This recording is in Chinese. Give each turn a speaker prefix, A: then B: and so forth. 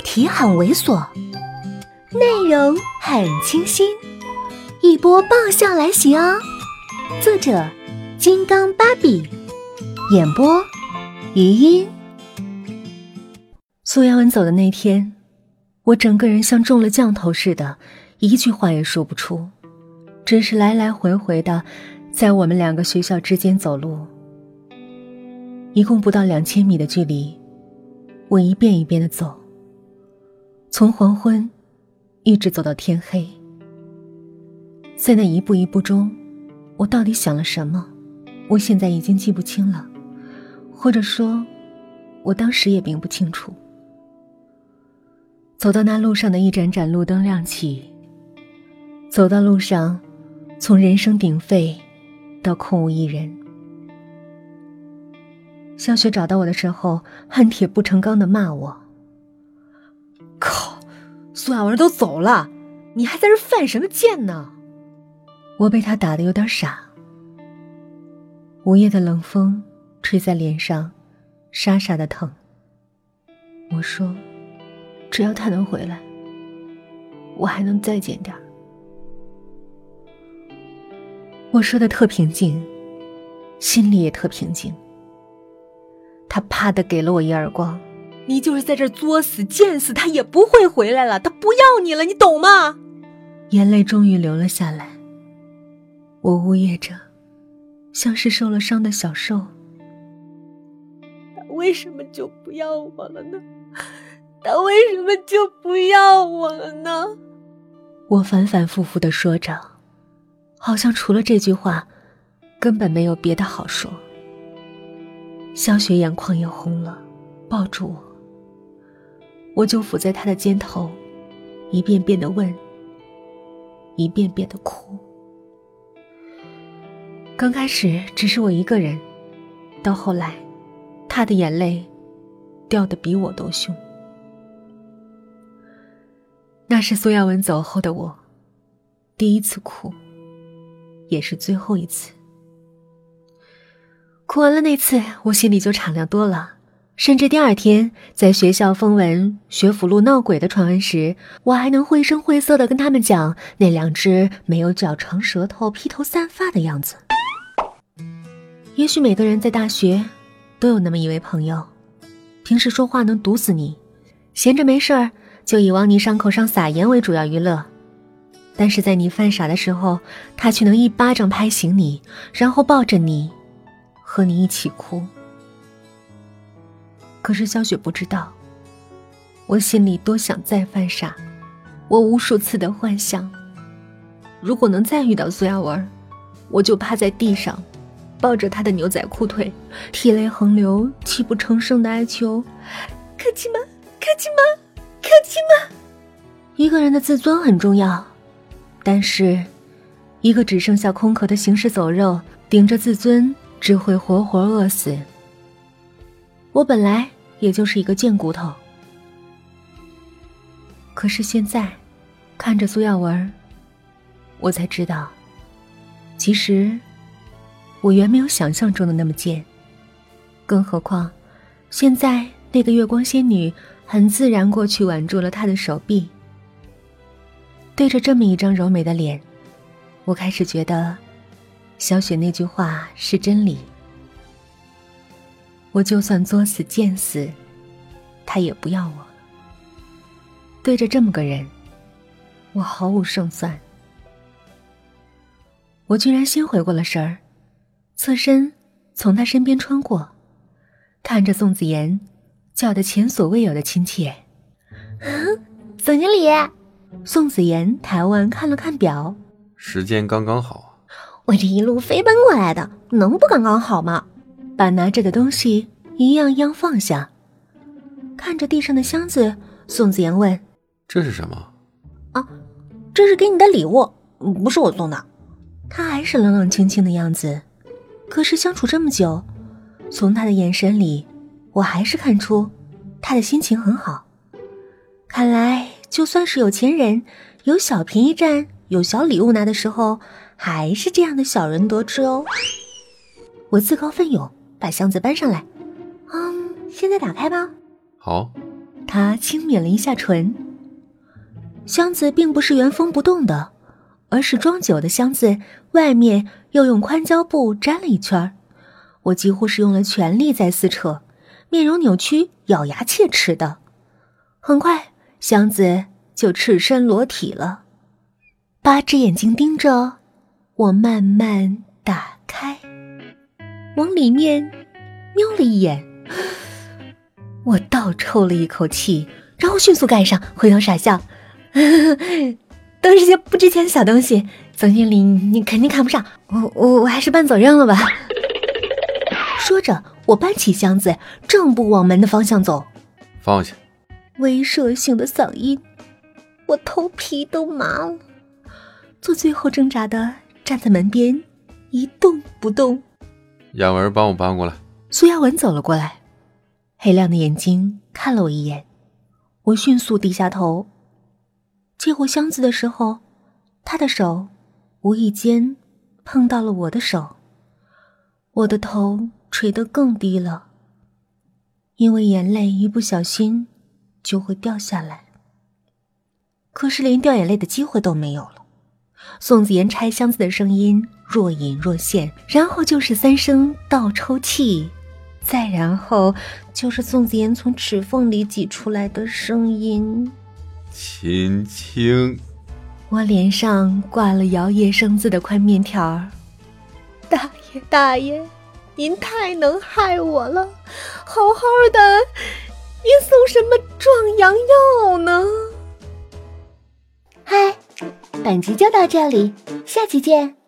A: 题很猥琐，内容很清新，一波爆笑来袭哦！作者：金刚芭比，演播：余音。苏亚文走的那天，我整个人像中了降头似的，一句话也说不出，只是来来回回的在我们两个学校之间走路，一共不到两千米的距离。我一遍一遍的走，从黄昏一直走到天黑。在那一步一步中，我到底想了什么？我现在已经记不清了，或者说，我当时也并不清楚。走到那路上的一盏盏路灯亮起，走到路上，从人声鼎沸到空无一人。小雪找到我的时候，恨铁不成钢的骂我：“
B: 靠，苏亚文都走了，你还在这犯什么贱呢？”
A: 我被他打的有点傻。午夜的冷风吹在脸上，沙沙的疼。我说：“只要他能回来，我还能再捡点我说的特平静，心里也特平静。他啪的给了我一耳光，
B: 你就是在这作死贱死，他也不会回来了，他不要你了，你懂吗？
A: 眼泪终于流了下来。我呜咽着，像是受了伤的小兽。
B: 他为什么就不要我了呢？他为什么就不要我了呢？
A: 我反反复复的说着，好像除了这句话，根本没有别的好说。小雪眼眶也红了，抱住我，我就伏在他的肩头，一遍遍的问，一遍遍的哭。刚开始只是我一个人，到后来，他的眼泪掉的比我都凶。那是苏亚文走后的我，第一次哭，也是最后一次。哭完了那次，我心里就敞亮多了。甚至第二天在学校风闻学府路闹鬼的传闻时，我还能绘声绘色的跟他们讲那两只没有脚、长舌头、披头散发的样子。也许每个人在大学都有那么一位朋友，平时说话能毒死你，闲着没事儿就以往你伤口上撒盐为主要娱乐，但是在你犯傻的时候，他却能一巴掌拍醒你，然后抱着你。和你一起哭，可是小雪不知道，我心里多想再犯傻。我无数次的幻想，如果能再遇到苏亚文，我就趴在地上，抱着他的牛仔裤腿，涕泪横流，泣不成声的哀求：“可亲吗？可亲吗？可亲吗？”一个人的自尊很重要，但是，一个只剩下空壳的行尸走肉，顶着自尊。只会活活饿死。我本来也就是一个贱骨头，可是现在看着苏耀文，我才知道，其实我原没有想象中的那么贱。更何况，现在那个月光仙女很自然过去挽住了他的手臂。对着这么一张柔美的脸，我开始觉得。小雪那句话是真理，我就算作死贱死，他也不要我。对着这么个人，我毫无胜算。我居然先回过了神儿，侧身从他身边穿过，看着宋子妍，叫的前所未有的亲切。
C: 总经理，
A: 宋子妍抬腕看了看表，
D: 时间刚刚好。
C: 我这一路飞奔过来的，能不刚刚好吗？
A: 把拿着的东西一样一样放下，看着地上的箱子，宋子妍问：“
D: 这是什么？”“
C: 啊，这是给你的礼物，不是我送的。”
A: 他还是冷冷清清的样子，可是相处这么久，从他的眼神里，我还是看出他的心情很好。看来，就算是有钱人，有小便宜占，有小礼物拿的时候。还是这样的小人得志哦。我自告奋勇把箱子搬上来。嗯，现在打开吧。
D: 好。
A: 他轻抿了一下唇。箱子并不是原封不动的，而是装酒的箱子，外面又用宽胶布粘了一圈我几乎是用了全力在撕扯，面容扭曲，咬牙切齿的。很快，箱子就赤身裸体了。八只眼睛盯着我，慢慢打开，往里面瞄了一眼。我倒抽了一口气，然后迅速盖上，回头傻笑。都是些不值钱的小东西，总经理你肯定看不上。我我我还是搬走扔了吧。说着，我搬起箱子，正步往门的方向走。
D: 放下。
A: 威慑性的嗓音，我头皮都麻了。做最后挣扎的，站在门边，一动不动。
D: 雅文，帮我搬过来。
A: 苏亚文走了过来，黑亮的眼睛看了我一眼，我迅速低下头。接过箱子的时候，他的手无意间碰到了我的手，我的头垂得更低了，因为眼泪一不小心就会掉下来。可是连掉眼泪的机会都没有了。宋子妍拆箱子的声音若隐若现，然后就是三声倒抽气，再然后就是宋子妍从齿缝里挤出来的声音。
D: 秦青，
A: 我脸上挂了摇曳生姿的宽面条儿。
B: 大爷大爷，您太能害我了！好好的，您送什么壮阳药呢？
C: 嗨，本集就到这里，下期见。